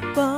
몇 번.